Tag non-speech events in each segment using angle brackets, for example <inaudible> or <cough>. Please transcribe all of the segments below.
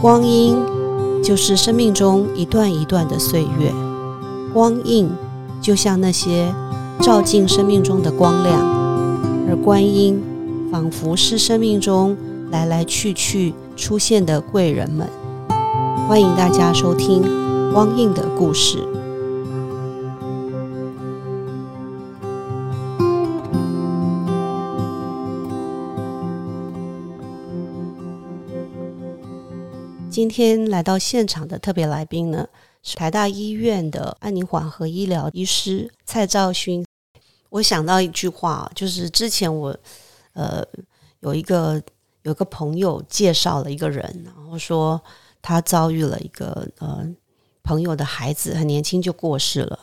光阴就是生命中一段一段的岁月，光印就像那些照进生命中的光亮，而观音仿佛是生命中来来去去出现的贵人们。欢迎大家收听光印的故事。今天来到现场的特别来宾呢，是台大医院的安宁缓和医疗医师蔡兆勋。我想到一句话，就是之前我呃有一个有个朋友介绍了一个人，然后说他遭遇了一个呃朋友的孩子很年轻就过世了，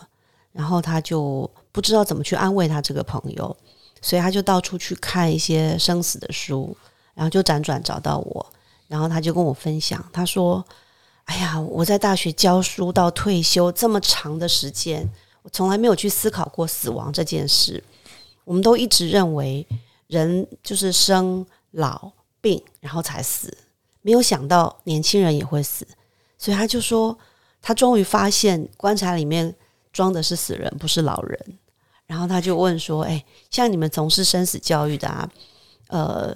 然后他就不知道怎么去安慰他这个朋友，所以他就到处去看一些生死的书，然后就辗转找到我。然后他就跟我分享，他说：“哎呀，我在大学教书到退休这么长的时间，我从来没有去思考过死亡这件事。我们都一直认为人就是生老病，然后才死，没有想到年轻人也会死。所以他就说，他终于发现棺材里面装的是死人，不是老人。然后他就问说：‘哎，像你们从事生死教育的啊，呃，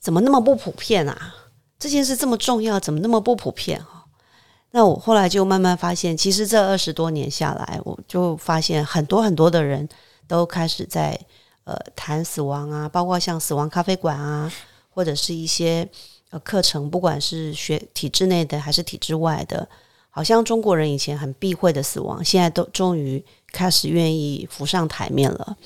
怎么那么不普遍啊？’”这件事这么重要，怎么那么不普遍哈？那我后来就慢慢发现，其实这二十多年下来，我就发现很多很多的人都开始在呃谈死亡啊，包括像死亡咖啡馆啊，或者是一些呃课程，不管是学体制内的还是体制外的，好像中国人以前很避讳的死亡，现在都终于开始愿意浮上台面了。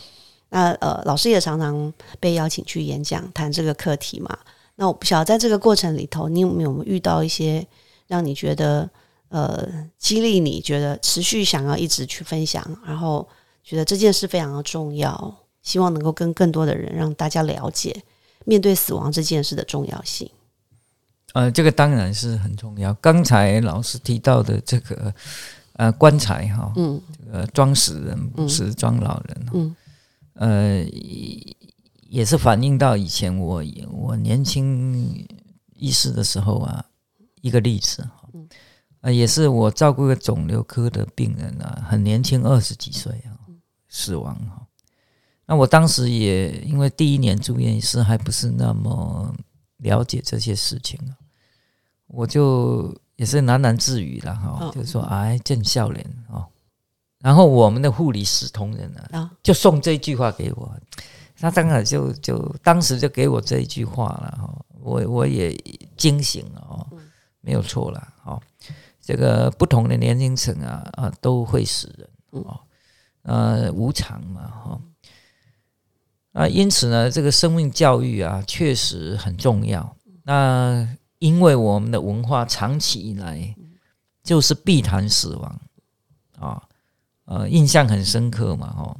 那呃，老师也常常被邀请去演讲，谈这个课题嘛。那我不晓得，在这个过程里头，你有没有遇到一些让你觉得呃激励你觉得持续想要一直去分享，然后觉得这件事非常的重要，希望能够跟更多的人让大家了解面对死亡这件事的重要性。呃，这个当然是很重要。刚才老师提到的这个呃棺材哈，嗯，这个装死人不是装老人，嗯，呃。也是反映到以前我我年轻医师的时候啊，一个例子哈，啊，也是我照顾个肿瘤科的病人啊，很年轻，二十几岁啊，死亡哈。那我当时也因为第一年住院医师还不是那么了解这些事情啊，我就也是喃喃自语了哈，就说哎，见笑脸哦。然后我们的护理师同仁呢，就送这句话给我。他当然就就当时就给我这一句话了哈，我我也惊醒了哦，没有错了哦，这个不同的年龄层啊啊都会死人哦，呃无常嘛哈，啊因此呢这个生命教育啊确实很重要，那因为我们的文化长期以来就是避谈死亡啊，呃印象很深刻嘛哈。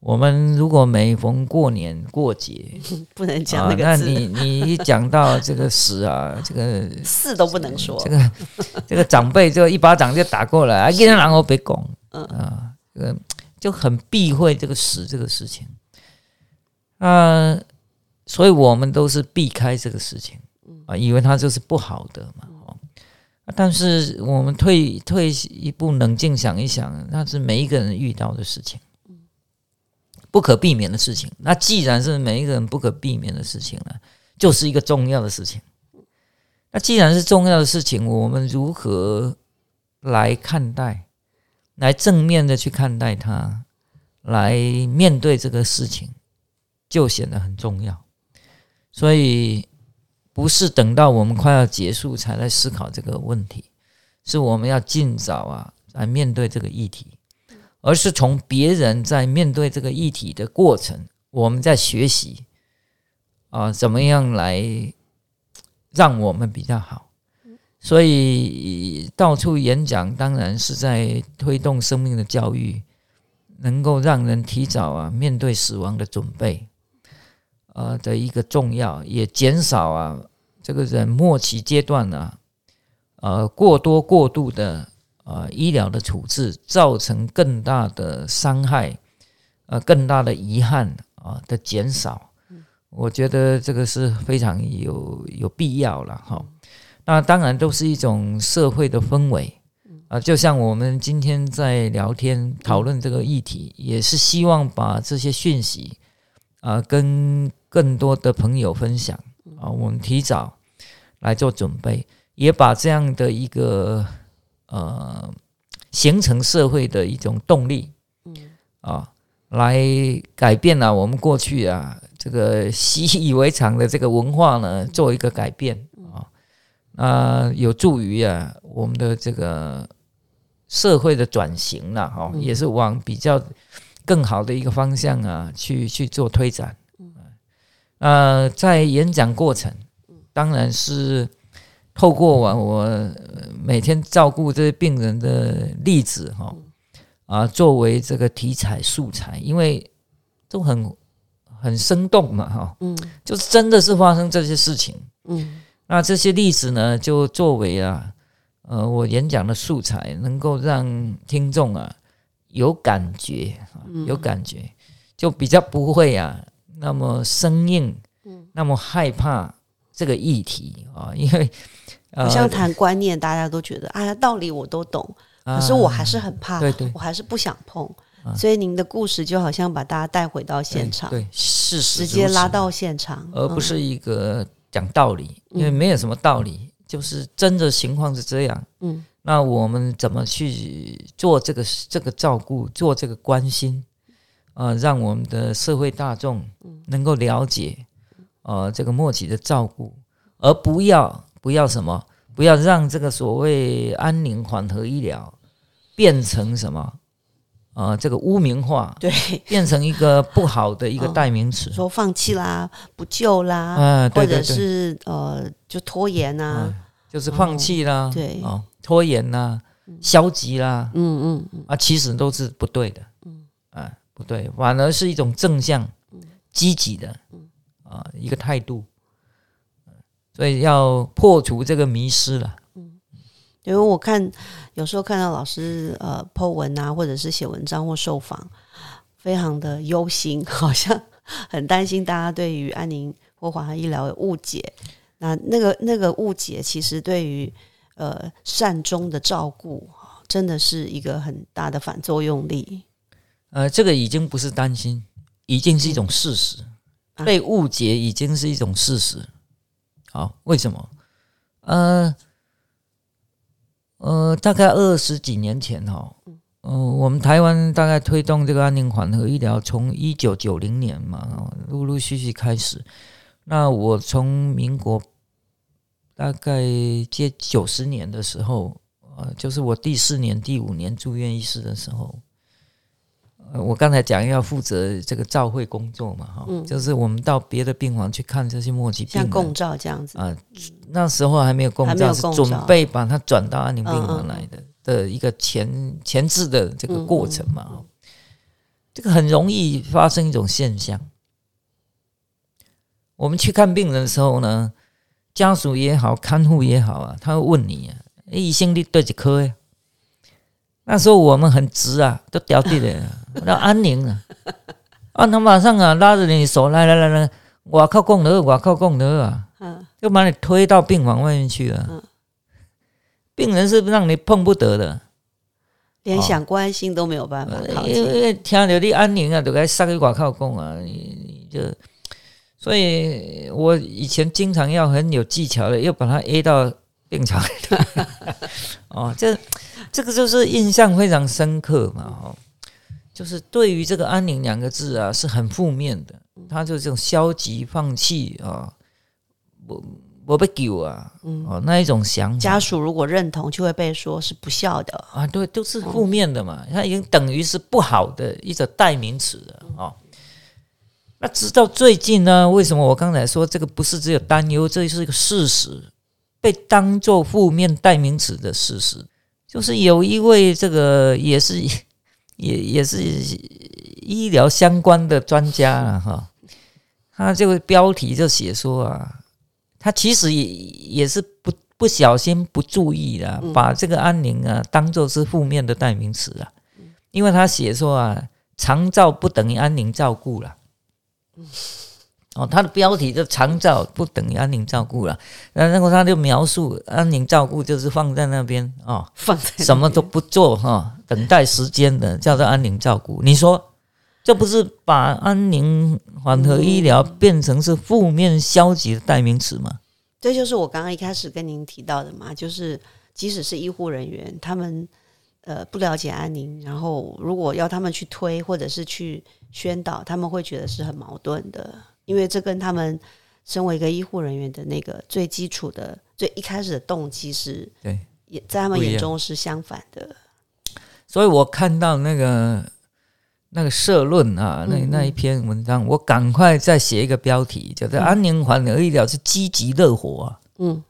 我们如果每逢过年过节，<laughs> 不能讲那个字。那你你一讲到这个死啊，<laughs> 这个四都不能说。这个这个长辈就一巴掌就打过来，啊，<laughs> 一人然后别拱，嗯啊，这个就很避讳这个死这个事情。啊，所以我们都是避开这个事情，啊，以为它就是不好的嘛。哦，但是我们退退一步，冷静想一想，那是每一个人遇到的事情。不可避免的事情，那既然是每一个人不可避免的事情了，就是一个重要的事情。那既然是重要的事情，我们如何来看待，来正面的去看待它，来面对这个事情，就显得很重要。所以，不是等到我们快要结束才来思考这个问题，是我们要尽早啊来面对这个议题。而是从别人在面对这个议题的过程，我们在学习啊，怎么样来让我们比较好？所以到处演讲，当然是在推动生命的教育，能够让人提早啊面对死亡的准备，呃的一个重要，也减少啊这个人末期阶段呢，呃过多过度的。啊，医疗的处置造成更大的伤害，呃，更大的遗憾啊的减少，我觉得这个是非常有有必要了哈。那当然都是一种社会的氛围啊，就像我们今天在聊天讨论这个议题，也是希望把这些讯息啊跟更多的朋友分享啊，我们提早来做准备，也把这样的一个呃形成社会的一种动力，嗯。啊。来改变了我们过去啊这个习以为常的这个文化呢，做一个改变啊，啊，有助于啊我们的这个社会的转型了哈，也是往比较更好的一个方向啊去去做推展。呃，在演讲过程，当然是透过我我每天照顾这些病人的例子哈。啊，作为这个题材素材，因为都很很生动嘛，哈，嗯，就是真的是发生这些事情，嗯，那这些例子呢，就作为啊，呃，我演讲的素材，能够让听众啊有感觉，有感觉，就比较不会啊那么生硬，嗯，那么害怕这个议题啊，因为好像谈观念，大家都觉得，哎呀，道理我都懂。可是我还是很怕，我还是不想碰，所以您的故事就好像把大家带回到现场，对事实直接拉到现场，而不是一个讲道理，因为没有什么道理，就是真的情况是这样。嗯，那我们怎么去做这个这个照顾，做这个关心啊，让我们的社会大众能够了解呃这个默契的照顾，而不要不要什么，不要让这个所谓安宁缓和医疗。变成什么？呃，这个污名化，对，变成一个不好的一个代名词，说放弃啦，不救啦，或者是呃，就拖延呐，就是放弃啦，对，哦，拖延啦，消极啦，嗯嗯啊，其实都是不对的，嗯。啊，不对，反而是一种正向、积极的，啊，一个态度，所以要破除这个迷失了。嗯因为我看有时候看到老师呃剖文啊，或者是写文章或受访，非常的忧心，<laughs> 好像很担心大家对于安宁或缓和医疗的误解。那那个那个误解，其实对于呃善终的照顾，真的是一个很大的反作用力。呃，这个已经不是担心，已经是一种事实。被误解已经是一种事实。好，为什么？呃。呃，大概二十几年前哈，嗯，我们台湾大概推动这个安宁缓和医疗，从一九九零年嘛，陆陆续续开始。那我从民国大概接九十年的时候，呃，就是我第四年、第五年住院医师的时候。我刚才讲要负责这个照会工作嘛，哈，就是我们到别的病房去看这些末期病人，像共照这样子啊。那时候还没有共照，是准备把它转到安宁病房来的的一个前前置的这个过程嘛。这个很容易发生一种现象，我们去看病人的时候呢，家属也好，看护也好啊，他会问你啊，医生你对几科呀？那时候我们很直啊，都掉地了，<laughs> 那安宁啊！啊，他马上啊拉着你手，来来来来，我靠供德，我靠供德啊！嗯，就把你推到病房外面去了。嗯，病人是让你碰不得的，连想关心都没有办法。因为听到你安宁啊，都该上去我靠供啊！你就，所以我以前经常要很有技巧的，又把他 A 到病床里。<laughs> 哦，这。这个就是印象非常深刻嘛，哈，就是对于这个“安宁”两个字啊，是很负面的，他就这种消极放弃啊，我我被救啊，哦那一种想法，家属如果认同，就会被说是不孝的。啊，对，都是负面的嘛，他已经等于是不好的一种代名词了啊。那直到最近呢，为什么我刚才说这个不是只有担忧，这是一个事实，被当做负面代名词的事实。就是有一位这个也是也也是医疗相关的专家了哈，他这个标题就写说啊，他其实也也是不不小心不注意的，把这个安宁啊当做是负面的代名词啊，因为他写说啊，长照不等于安宁照顾了，哦，他的标题就长照不等于安宁照顾了，那然后他就描述安宁照顾就是放在那边哦，放在什么都不做哈，等待时间的叫做安宁照顾。你说这不是把安宁缓和医疗变成是负面消极的代名词吗？这就是我刚刚一开始跟您提到的嘛，就是即使是医护人员，他们呃不了解安宁，然后如果要他们去推或者是去宣导，他们会觉得是很矛盾的。因为这跟他们身为一个医护人员的那个最基础的、最一开始的动机是，对，也在他们眼中是相反的。所以我看到那个那个社论啊，那那一篇文章，我赶快再写一个标题，叫做“安宁缓和医疗是积极热火”啊。嗯，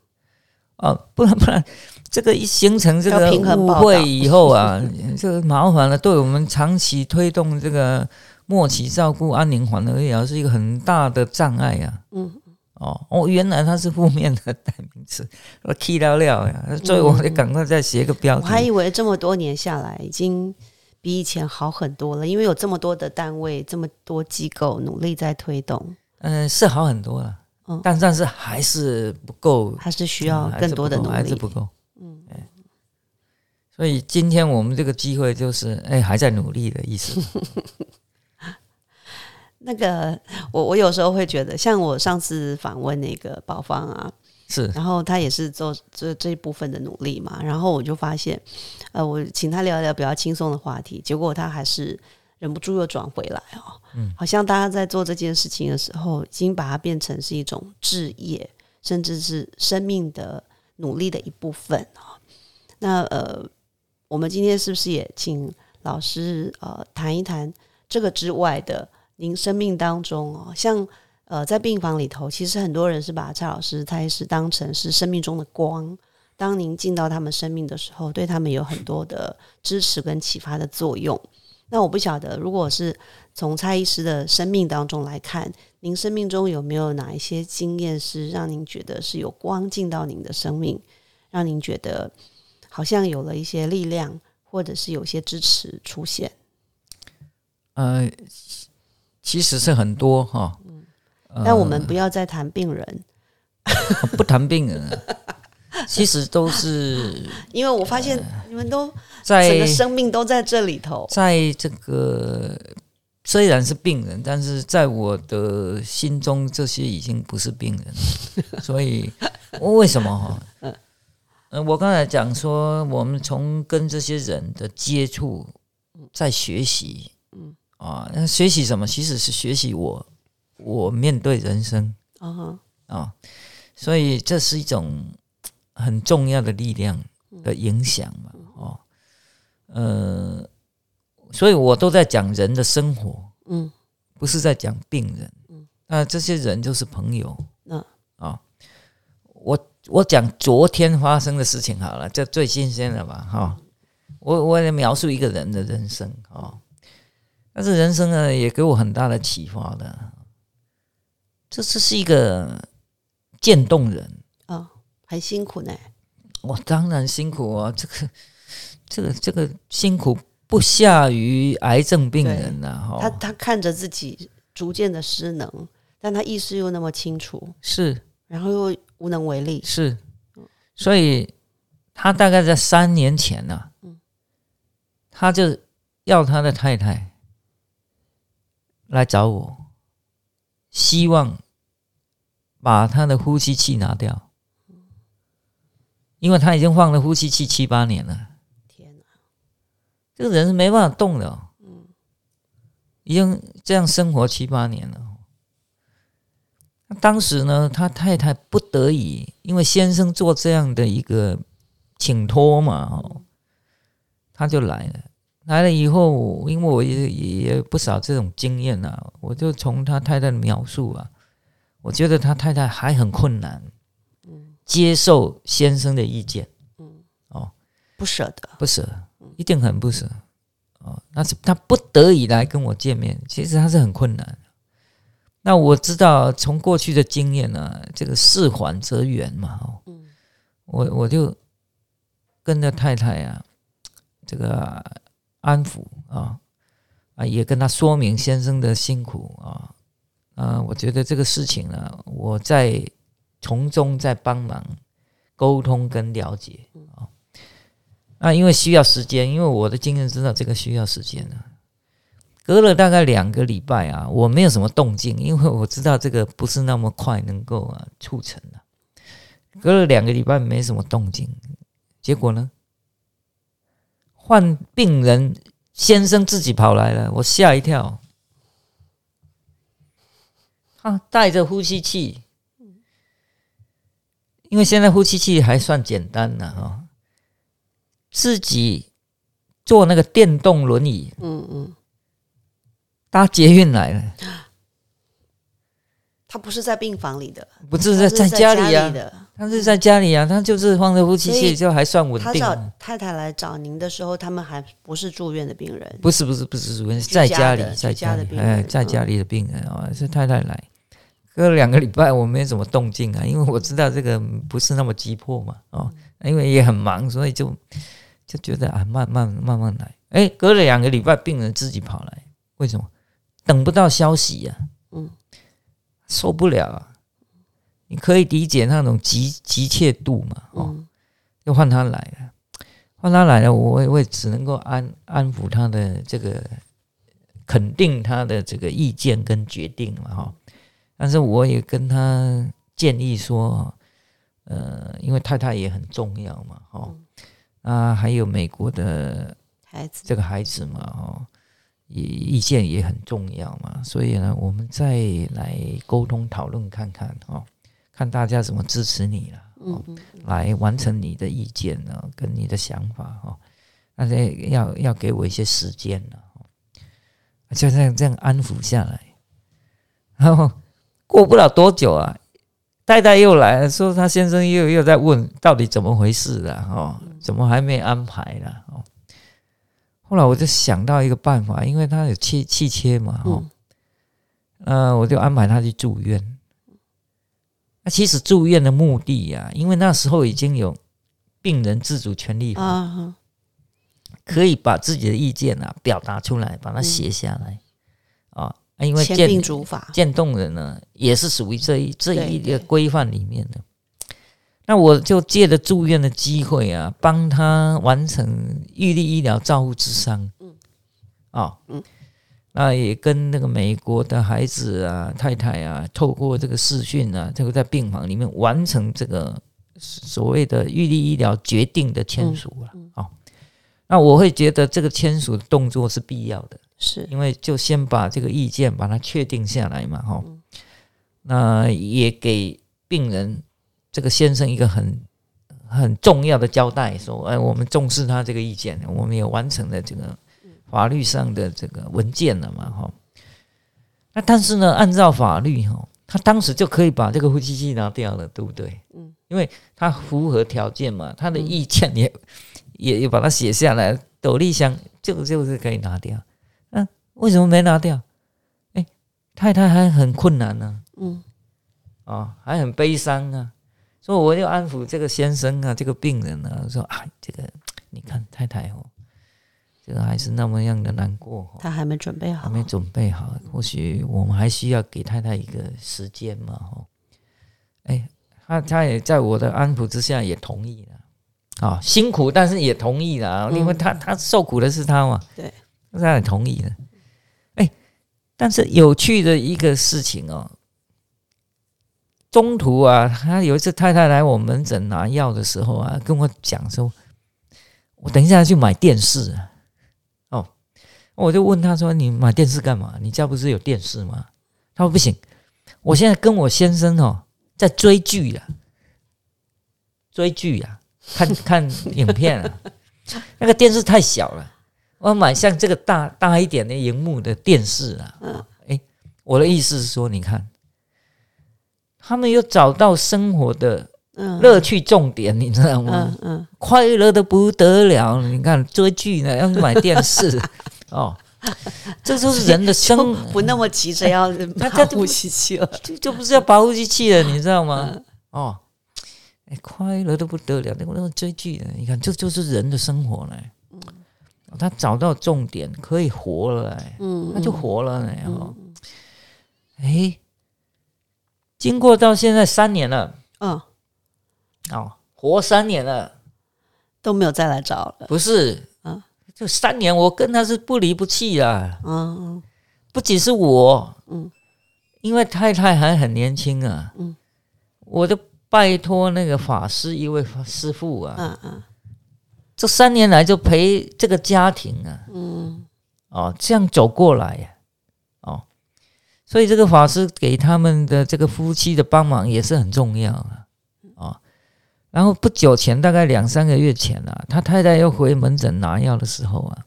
啊，不然不然，这个一形成这个误会以后啊，<laughs> 这个麻烦了，对我们长期推动这个。末期照顾安宁缓和医疗是一个很大的障碍呀。嗯，哦哦，原来它是负面的代名词，我气了了呀，所以我得赶快再写个标题。我还以为这么多年下来，已经比以前好很多了，因为有这么多的单位，这么多机构努力在推动。嗯，是好很多了，嗯，但但是还是不够，还是需要更多的努力，还是不够。嗯，所以今天我们这个机会就是，哎，还在努力的意思。<laughs> 那个，我我有时候会觉得，像我上次访问那个宝芳啊，是，然后他也是做这这一部分的努力嘛，然后我就发现，呃，我请他聊一聊比较轻松的话题，结果他还是忍不住又转回来哦，嗯，好像大家在做这件事情的时候，已经把它变成是一种置业，甚至是生命的努力的一部分啊。那呃，我们今天是不是也请老师呃谈一谈这个之外的？您生命当中哦，像呃，在病房里头，其实很多人是把蔡老师、蔡医师当成是生命中的光。当您进到他们生命的时候，对他们有很多的支持跟启发的作用。那我不晓得，如果是从蔡医师的生命当中来看，您生命中有没有哪一些经验是让您觉得是有光进到您的生命，让您觉得好像有了一些力量，或者是有些支持出现？呃。其实是很多哈，但我们不要再谈病人，<laughs> 不谈病人，其实都是因为我发现你们都在整个生命都在这里头，在这个虽然是病人，但是在我的心中，这些已经不是病人，<laughs> 所以为什么哈？嗯，我刚才讲说，我们从跟这些人的接触，在学习。啊，那学习什么？其实是学习我，我面对人生。啊啊，所以这是一种很重要的力量的影响嘛。哦，呃，所以我都在讲人的生活，嗯，不是在讲病人，嗯，那这些人就是朋友，嗯啊，我我讲昨天发生的事情好了，这最新鲜的吧，哈，我我来描述一个人的人生啊。但是人生呢，也给我很大的启发的。这这是一个渐冻人啊，很辛苦呢。我当然辛苦啊，这个这个这个辛苦不下于癌症病人呐。哈，他他看着自己逐渐的失能，但他意识又那么清楚，是，然后又无能为力，是。所以他大概在三年前呢，嗯，他就要他的太太。来找我，希望把他的呼吸器拿掉，因为他已经放了呼吸器七八年了。天哪，这个人是没办法动的。嗯，已经这样生活七八年了。当时呢，他太太不得已，因为先生做这样的一个请托嘛，哦，他就来了。来了以后，因为我也也不少这种经验啊，我就从他太太的描述啊，我觉得他太太还很困难，嗯，接受先生的意见，嗯，哦，不舍得，不舍，一定很不舍，哦，那是他不得已来跟我见面，其实他是很困难。那我知道从过去的经验呢，这个事缓则圆嘛，哦，嗯，我我就跟着太太啊，这个。安抚啊啊，也跟他说明先生的辛苦啊，啊，我觉得这个事情呢，我在从中在帮忙沟通跟了解啊。啊，因为需要时间，因为我的经验知道这个需要时间啊。隔了大概两个礼拜啊，我没有什么动静，因为我知道这个不是那么快能够啊促成的。隔了两个礼拜没什么动静，结果呢，患病人先生自己跑来了，我吓一跳。他带着呼吸器，因为现在呼吸器还算简单的哈，自己坐那个电动轮椅，嗯嗯，搭捷运来了。他不是在病房里的，不是在在家里啊，他是在家里啊，他就是放着呼吸器就还算稳定。他找太太来找您的时候，他们还不是住院的病人，不是不是不是住院，在家里在家里哎，在家里的病人啊，是太太来。隔了两个礼拜，我没什么动静啊，因为我知道这个不是那么急迫嘛，哦，因为也很忙，所以就就觉得啊，慢慢慢慢来。哎，隔了两个礼拜，病人自己跑来，为什么？等不到消息呀，嗯。受不了啊！你可以理解那种急急切度嘛？哦，就换他来了，换他来了，我我也只能够安安抚他的这个，肯定他的这个意见跟决定嘛，哈。但是我也跟他建议说，呃，因为太太也很重要嘛，哈，啊，还有美国的孩子，这个孩子嘛，哈。意意见也很重要嘛，所以呢，我们再来沟通讨论看看哦，看大家怎么支持你了，来完成你的意见呢，跟你的想法哈，那这要要给我一些时间了，就这样这样安抚下来，然后过不了多久啊，太太又来了，说他先生又又在问到底怎么回事了，哦，怎么还没安排了，哦。后来我就想到一个办法，因为他有气气切嘛，哈，呃，我就安排他去住院。那其实住院的目的呀，因为那时候已经有病人自主权利法，可以把自己的意见啊表达出来，把它写下来啊。因为鉴主法渐冻人呢，也是属于这一这一个规范里面的。那我就借着住院的机会啊，帮他完成预立医疗照护之伤。嗯，啊，嗯，那也跟那个美国的孩子啊、太太啊，透过这个视讯啊，这个在病房里面完成这个所谓的预立医疗决定的签署了。啊，那我会觉得这个签署的动作是必要的，是因为就先把这个意见把它确定下来嘛。哈，那也给病人。这个先生一个很很重要的交代，说：“哎，我们重视他这个意见，我们也完成了这个法律上的这个文件了嘛，哈。那但是呢，按照法律哈，他当时就可以把这个呼吸器拿掉了，对不对？嗯，因为他符合条件嘛，他的意见也也也把它写下来，斗笠箱就就是可以拿掉。嗯，为什么没拿掉？哎，太太还很困难呢，嗯，啊，还很悲伤啊。”所以我就安抚这个先生啊，这个病人啊，说：“啊，这个你看太太哦，这个还是那么样的难过，他还没准备好，还没准备好。或许我们还需要给太太一个时间嘛，哈。哎，他他也在我的安抚之下也同意了，啊，辛苦但是也同意了，因为他他受苦的是他嘛，对，他也同意了。哎，但是有趣的一个事情哦。”中途啊，他有一次太太来我门诊拿药的时候啊，跟我讲说：“我等一下去买电视。”哦，我就问他说：“你买电视干嘛？你家不是有电视吗？”他说：“不行，我现在跟我先生哦在追剧呀，追剧呀，看 <laughs> 看影片啊。那个电视太小了，我要买像这个大大一点的荧幕的电视啊。”嗯，哎，我的意思是说，你看。他们又找到生活的乐趣重点，你知道吗？嗯，快乐的不得了。你看追剧呢，要买电视哦，<laughs> 这就是人的生。不那么急着要拔呼吸器了，<laughs> 就就不是要保护机器了，你知道吗？哦，哎，快乐的不得了，那个那个追剧的，你看这就是人的生活呢。嗯，他找到重点可以活了，嗯，他就活了，然后，哎。经过到现在三年了，嗯，哦，活三年了，都没有再来找了。不是，嗯就三年，我跟他是不离不弃啊。嗯不仅是我，嗯。因为太太还很年轻啊，嗯。我就拜托那个法师一位师傅啊，嗯嗯。这三年来就陪这个家庭啊，嗯。哦，这样走过来呀、哦，所以这个法师给他们的这个夫妻的帮忙也是很重要啊，哦，然后不久前，大概两三个月前啊，他太太又回门诊拿药的时候啊，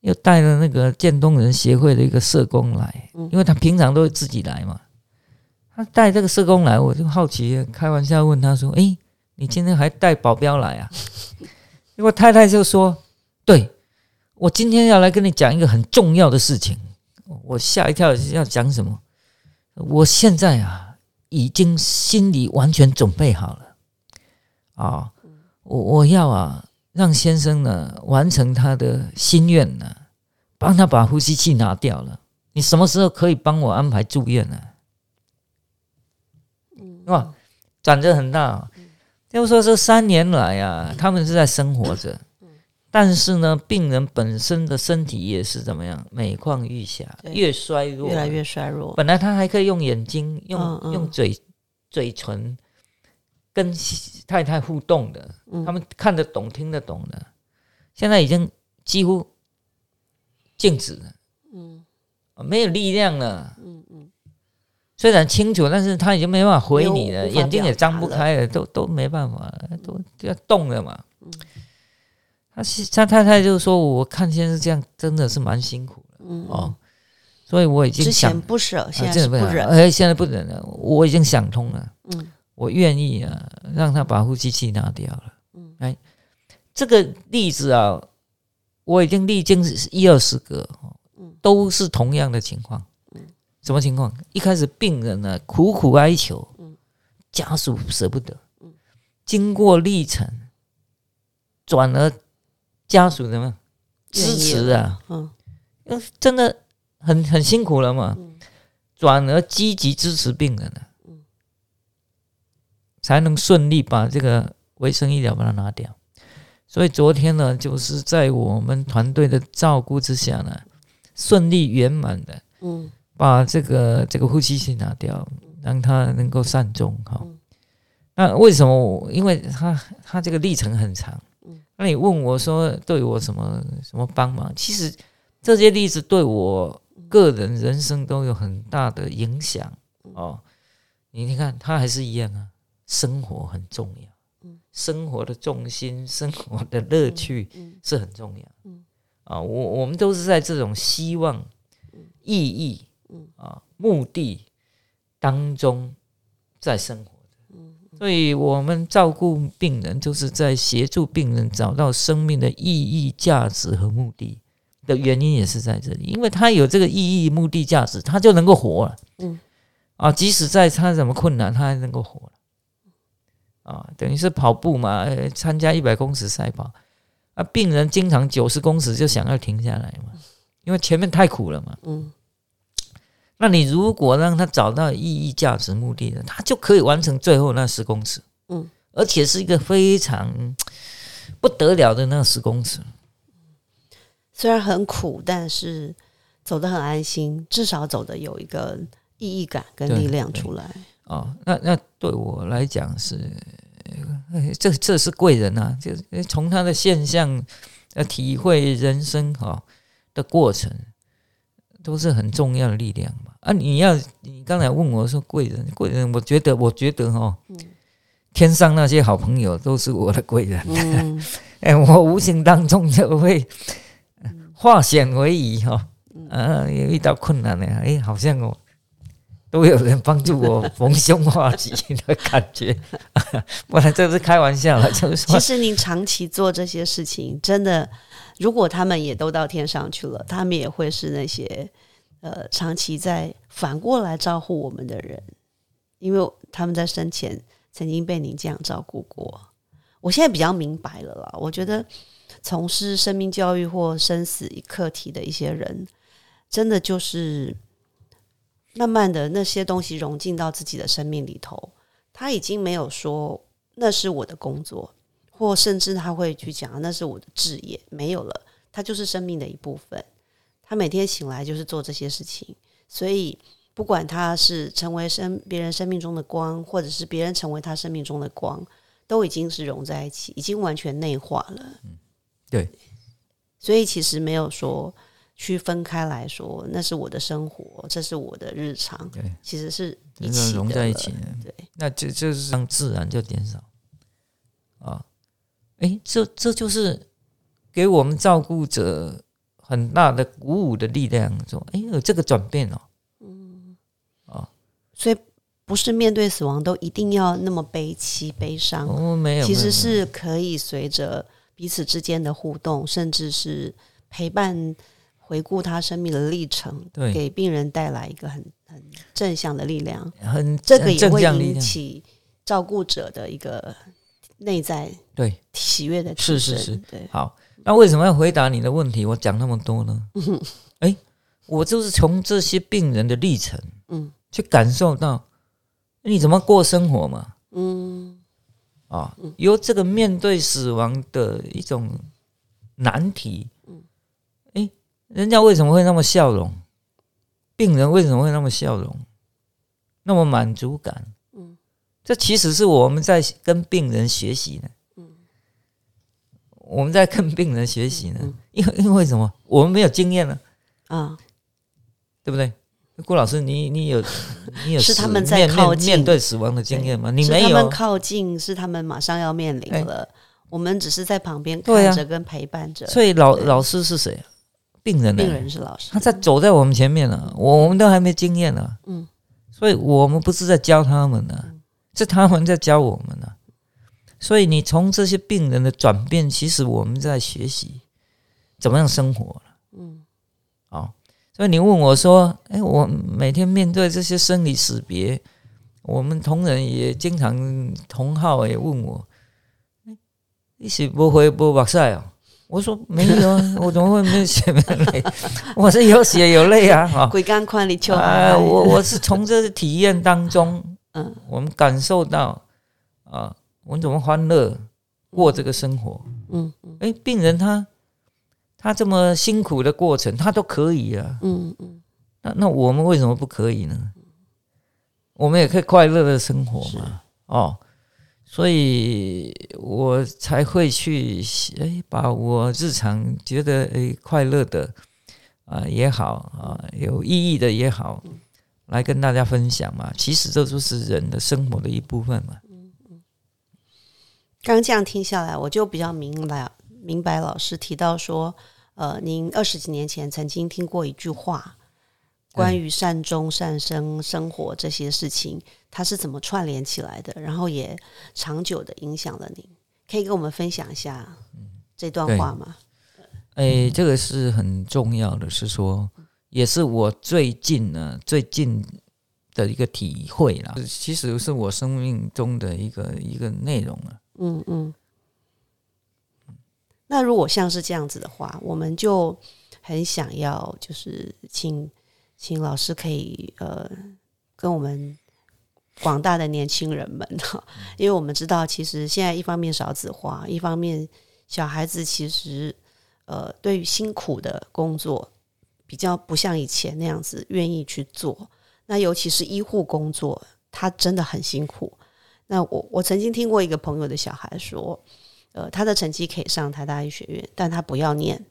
又带了那个渐冻人协会的一个社工来，因为他平常都会自己来嘛，他带这个社工来，我就好奇开玩笑问他说：“诶，你今天还带保镖来啊？” <laughs> 结果太太就说：“对。”我今天要来跟你讲一个很重要的事情，我吓一跳，要讲什么？我现在啊，已经心里完全准备好了啊，我我要啊，让先生呢完成他的心愿呢，帮他把呼吸器拿掉了。你什么时候可以帮我安排住院呢、哇，转折很大、啊。就是说，这三年来啊，他们是在生活着，但是呢，病人本身的身体也是怎么样，每况愈下，越衰弱，越来越衰弱。本来他还可以用眼睛、用、嗯嗯。用嘴、嘴唇跟太太互动的，嗯。他们看得懂、听得懂的，现在已经几乎静止了，嗯。没有力量了。嗯嗯。虽然清楚，但是他已经没办法回你了，眼睛也张不开了，都都没办法了，都都要动了嘛。他是他太太就说：“我看现在这样真的是蛮辛苦的嗯，哦，所以我已经之想前不舍，现啊在不忍。哎，现在不忍了，我已经想通了，嗯我愿意啊，让他把呼吸器拿掉了。嗯。哎，这个例子啊，我已经历经一二十个，都是同样的情况。嗯。什么情况？一开始病人呢苦苦哀求，嗯。家属舍不得，经过历程，转而家属怎么样？支持啊？嗯。因为真的很很辛苦了嘛，嗯。转而积极支持病人了，嗯才能顺利把这个维生医疗把它拿掉。所以昨天呢，就是在我们团队的照顾之下呢，顺利圆满的嗯把这个这个呼吸器拿掉，让它能够善终哈嗯。那为什么我？因为他他这个历程很长嗯。那你问我说对我什么什么帮忙？其实这些例子对我个人人生都有很大的影响哦。你你看，他还是一样啊，生活很重要，嗯。生活的重心、<laughs> 生活的乐趣嗯是很重要。嗯。啊，我我们都是在这种希望、意义嗯。啊、目的当中在生活所以我们照顾病人，就是在协助病人找到生命的意义、价值和目的的原因，也是在这里，因为他有这个意义、目的、价值，他就能够活了。嗯。啊，即使在他什么困难，他还能够活了。啊，等于是跑步嘛，呃参加一百公尺赛跑，啊，病人经常九十公尺就想要停下来嘛，因为前面太苦了嘛。嗯那你如果让他找到意义、价值、目的的，他就可以完成最后那十公尺，嗯，而且是一个非常不得了的那十公尺。虽然很苦，但是走得很安心，至少走的有一个意义感跟力量对出来。哦，那那对我来讲是，呃这这是贵人啊，就是从他的现象呃体会人生哈、哦、的过程，都是很重要的力量嘛。啊，你要你刚才问我说贵人，贵人，我觉得我觉得哈、哦，天上那些好朋友都是我的贵人，嗯哎、我无形当中就会化险为夷哈、啊，也遇到困难了，哎，好像我都有人帮助我逢凶化吉的感觉，<laughs> 不然这是开玩笑了，就是说，其实您长期做这些事情，真的，如果他们也都到天上去了，他们也会是那些呃长期在反过来照顾我们的人，因为他们在生前曾经被您这样照顾过。我现在比较明白了啦，我觉得从事生命教育或生死课题的一些人，真的就是慢慢的那些东西融进到自己的生命里头，他已经没有说那是我的工作，或甚至他会去讲那是我的职业，没有了，他就是生命的一部分。他每天醒来就是做这些事情，所以不管他是成为生别人生命中的光，或者是别人成为他生命中的光，都已经是融在一起，已经完全内化了。嗯，对。所以其实没有说去分开来说，那是我的生活，这是我的日常。对，其实是一起融在一起的。对，那就就是让自然就减少啊。哎，这这就是给我们照顾者。很大的鼓舞的力量，说：“哎，有这个转变哦。”嗯，啊，所以不是面对死亡都一定要那么悲戚悲伤哦，没有，其实是可以随着彼此之间的互动，甚至是陪伴，回顾他生命的历程，对，给病人带来一个很很正向的力量，很这个也会引起照顾者的一个内在对。喜悦的是是是，对，好。那为什么要回答你的问题？我讲那么多呢？<laughs> 哎，我就是从这些病人的历程，嗯，去感受到你怎么过生活嘛，嗯，啊，由这个面对死亡的一种难题，人家为什么会那么笑容？病人为什么会那么笑容？那么满足感？嗯，这其实是我们在跟病人学习呢。嗯我们在跟病人学习呢，因为因为什么？我们没有经验呢，啊，对不对？郭老师，你你有你有是他们在靠近面对死亡的经验吗？你没有，他们靠近是他们马上要面临了，我们只是在旁边看着跟陪伴着。所以老老师是谁？病人，病人是老师，他在走在我们前面呢，我我们都还没经验呢，嗯，所以我们不是在教他们呢，是他们在教我们呢。所以你从这些病人的转变，其实我们在学习怎么样生活了。嗯，好，所以你问我说：“哎，我每天面对这些生离死别，我们同仁也经常同号也问我，你是不回不白晒啊？”我说：“没有啊，<laughs> 我怎么会没有血没有泪？<laughs> 我是有血有泪啊！哈，鬼干宽里求啊！我我是从这体验当中，嗯，我们感受到啊。”我们怎么欢乐过这个生活？嗯，哎，病人他他这么辛苦的过程，他都可以啊。嗯嗯，那那我们为什么不可以呢？我们也可以快乐的生活嘛。哦，所以我才会去哎，把我日常觉得哎快乐的啊也好啊有意义的也好，来跟大家分享嘛。其实这就是人的生活的一部分嘛。刚这样听下来，我就比较明白明白老师提到说，呃，您二十几年前曾经听过一句话，关于善终、善生、生活这些事情，它是怎么串联起来的，然后也长久的影响了您，可以跟我们分享一下这段话吗？哎，这个是很重要的，是说，也是我最近呢最近的一个体会啦，其实是我生命中的一个一个内容啊。嗯嗯，那如果像是这样子的话，我们就很想要，就是请请老师可以呃，跟我们广大的年轻人们，<laughs> 因为我们知道，其实现在一方面少子化，一方面小孩子其实呃，对于辛苦的工作比较不像以前那样子愿意去做，那尤其是医护工作，他真的很辛苦。那我我曾经听过一个朋友的小孩说，呃，他的成绩可以上台大医学院，但他不要念。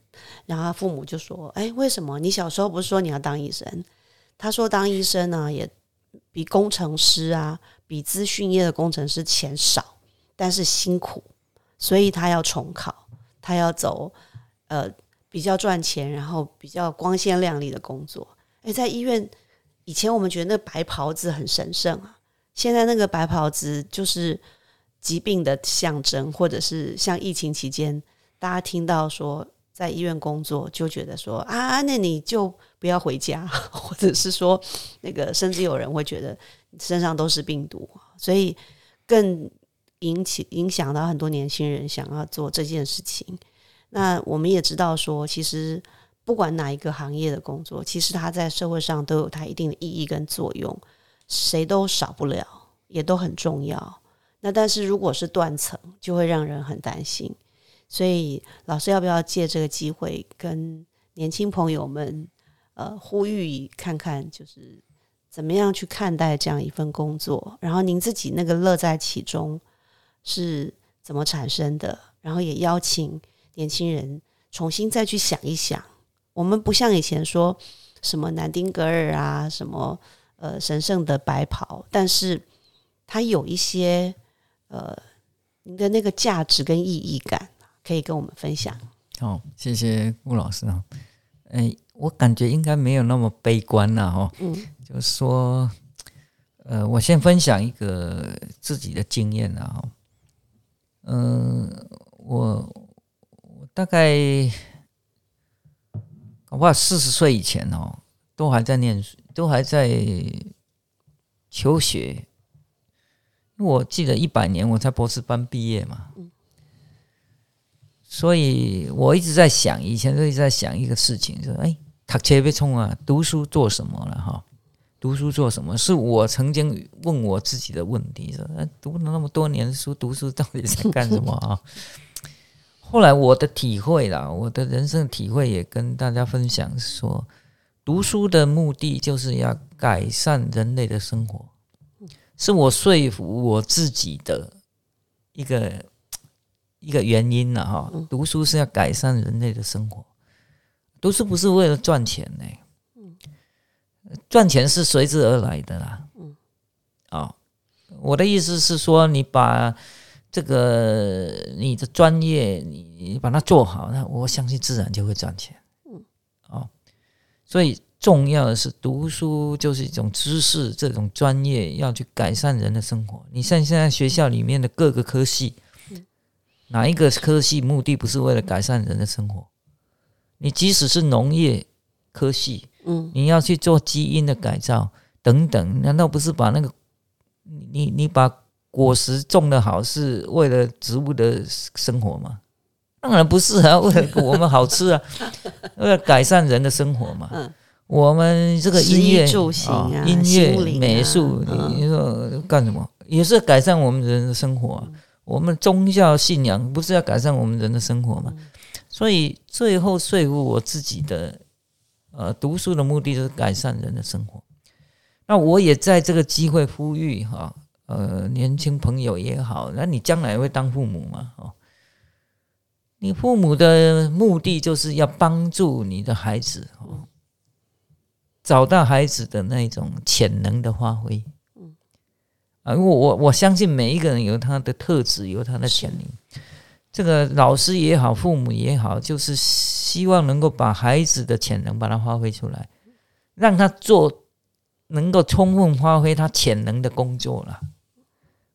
然后他父母就说：“哎，为什么？你小时候不是说你要当医生？”他说：“当医生呢，也比工程师啊，比资讯业的工程师钱少，但是辛苦，所以他要重考，他要走呃比较赚钱，然后比较光鲜亮丽的工作。哎，在医院以前我们觉得那白袍子很神圣啊。”现在那个白袍子就是疾病的象征，或者是像疫情期间，大家听到说在医院工作，就觉得说啊，那你就不要回家，<laughs> 或者是说那个，甚至有人会觉得身上都是病毒，所以更引起影响到很多年轻人想要做这件事情。那我们也知道说，其实不管哪一个行业的工作，其实它在社会上都有它一定的意义跟作用，谁都少不了，也都很重要。那但是如果是断层，就会让人很担心。所以老师要不要借这个机会跟年轻朋友们呃呼吁看看，就是怎么样去看待这样一份工作？然后您自己那个乐在其中是怎么产生的？然后也邀请年轻人重新再去想一想。我们不像以前说什么南丁格尔啊，什么呃神圣的白袍，但是它有一些呃您的那个价值跟意义感。可以跟我们分享。好，谢谢顾老师啊。哎，我感觉应该没有那么悲观了哈。嗯，就是说，呃，我先分享一个自己的经验啊。嗯，我我大概恐怕四十岁以前哦，都还在念书，都还在求学。我记得一百年我在博士班毕业嘛。所以我一直在想，以前都一直在想一个事情，说：“哎，读车被冲啊，读书做什么了？哈，读书做什么？是我曾经问我自己的问题，说：读了那么多年书，读书到底在干什么啊？” <laughs> 后来我的体会啦，我的人生体会也跟大家分享，说：读书的目的就是要改善人类的生活，是我说服我自己的一个。一个原因呢，哈，读书是要改善人类的生活，读书不是为了赚钱呢，赚钱是随之而来的啦，嗯，啊，我的意思是说，你把这个你的专业，你你把它做好，那我相信自然就会赚钱，嗯，啊，所以重要的是读书就是一种知识，这种专业要去改善人的生活。你像现在学校里面的各个科系。哪一个科系目的不是为了改善人的生活？你即使是农业科系，嗯，你要去做基因的改造等等，难道不是把那个你你把果实种的好是为了植物的生活吗？当然不是啊，为了我们好吃啊，<laughs> 为了改善人的生活嘛。嗯，我们这个音乐啊，音乐美术，你说干什么也是改善我们人的生活。我们宗教信仰不是要改善我们人的生活吗？所以最后说服我自己的，呃，读书的目的就是改善人的生活。那我也在这个机会呼吁哈，呃，年轻朋友也好，那你将来会当父母嘛？哦，你父母的目的就是要帮助你的孩子哦，找到孩子的那种潜能的发挥。啊，我我我相信每一个人有他的特质，有他的潜能。这个老师也好，父母也好，就是希望能够把孩子的潜能把它发挥出来，让他做能够充分发挥他潜能的工作了。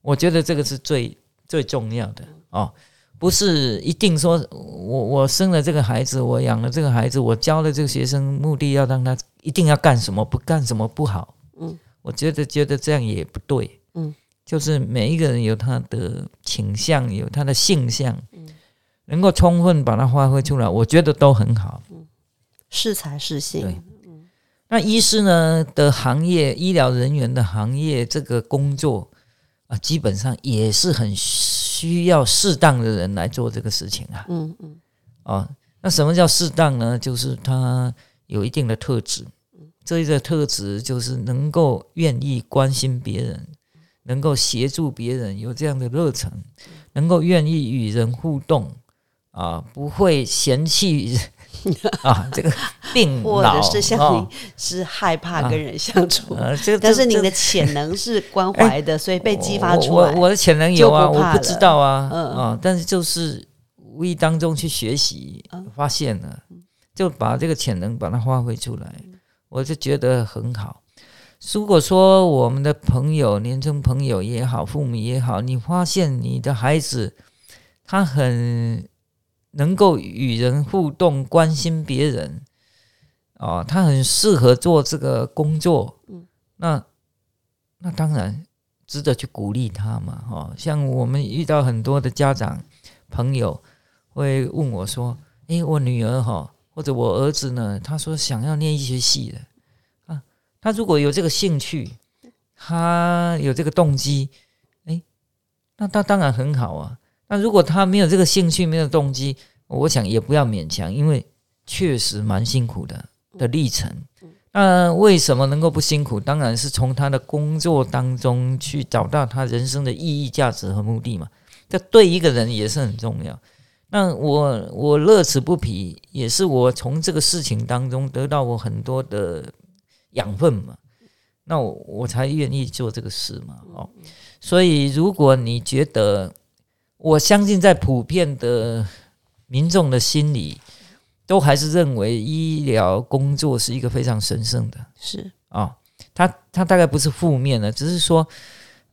我觉得这个是最最重要的哦，不是一定说我我生了这个孩子，我养了这个孩子，我教了这个学生，目的要让他一定要干什么，不干什么不好。嗯，我觉得觉得这样也不对。嗯，就是每一个人有他的倾向，有他的性向，嗯，能够充分把它发挥出来，我觉得都很好。嗯，适才适性。对，嗯，那医师呢的行业，医疗人员的行业，这个工作啊，基本上也是很需要适当的人来做这个事情啊。嗯嗯。哦，那什么叫适当呢？就是他有一定的特质，这一个特质就是能够愿意关心别人。能够协助别人，有这样的热忱，能够愿意与人互动啊，不会嫌弃 <laughs> 啊，这个病或者是像你是害怕跟人相处，这但是你的潜能是关怀的，<laughs> 所以被激发出来。我的潜能有啊，我不知道啊，啊，但是就是无意当中去学习，发现了，就把这个潜能把它发挥出来，我就觉得很好。如果说我们的朋友、年轻朋友也好，父母也好，你发现你的孩子他很能够与人互动、关心别人，哦，他很适合做这个工作，嗯，那那当然值得去鼓励他嘛，哈。像我们遇到很多的家长朋友会问我说：“诶，我女儿哈。”或者我儿子呢，他说想要念医学系的啊，他如果有这个兴趣，他有这个动机，哎，那他当然很好啊。那如果他没有这个兴趣，没有动机，我想也不要勉强，因为确实蛮辛苦的的历程。那为什么能够不辛苦？当然是从他的工作当中去找到他人生的意义、价值和目的嘛。这对一个人也是很重要。那我我乐此不疲，也是我从这个事情当中得到我很多的养分嘛。那我我才愿意做这个事嘛。哦，所以如果你觉得，我相信在普遍的民众的心里，都还是认为医疗工作是一个非常神圣的。是啊，他他大概不是负面的，只是说。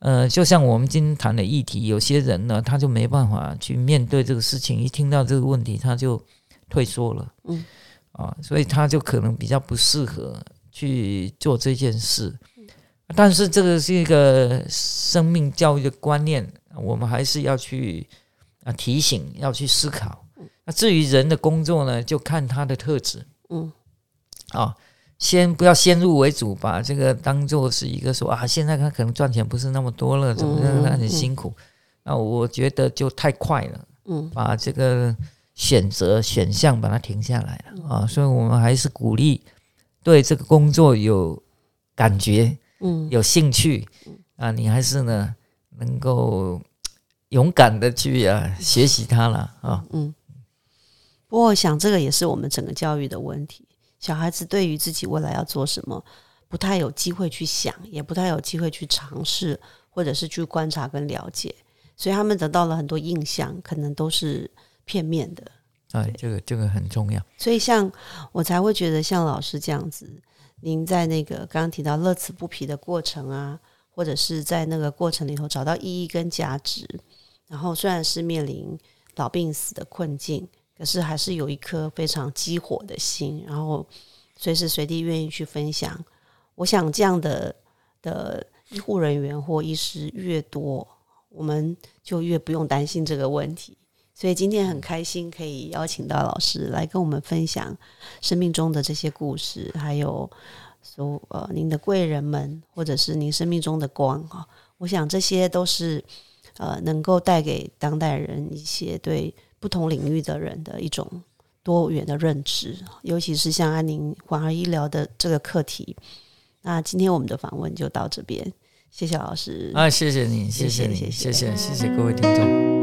呃，就像我们今天谈的议题，有些人呢，他就没办法去面对这个事情，一听到这个问题，他就退缩了。嗯，啊，所以他就可能比较不适合去做这件事。但是这个是一个生命教育的观念，我们还是要去啊提醒，要去思考。那至于人的工作呢，就看他的特质。嗯，啊。先不要先入为主，把这个当做是一个说啊，现在他可能赚钱不是那么多了，怎么样，他很辛苦。那我觉得就太快了，嗯，把这个选择选项把它停下来了啊。所以我们还是鼓励对这个工作有感觉，嗯，有兴趣啊，你还是呢能够勇敢的去啊学习它了啊。嗯，不过我想这个也是我们整个教育的问题。小孩子对于自己未来要做什么，不太有机会去想，也不太有机会去尝试，或者是去观察跟了解，所以他们得到了很多印象，可能都是片面的。哎，这个这个很重要。所以像我才会觉得，像老师这样子，您在那个刚刚提到乐此不疲的过程啊，或者是在那个过程里头找到意义跟价值，然后虽然是面临老病死的困境。可是还是有一颗非常激活的心，然后随时随地愿意去分享。我想这样的的医护人员或医师越多，我们就越不用担心这个问题。所以今天很开心可以邀请到老师来跟我们分享生命中的这些故事，还有所呃您的贵人们，或者是您生命中的光啊。我想这些都是呃能够带给当代人一些对。不同领域的人的一种多元的认知，尤其是像安宁缓而医疗的这个课题。那今天我们的访问就到这边，谢谢老师。啊，谢谢你，谢谢你，谢谢谢谢各位听众。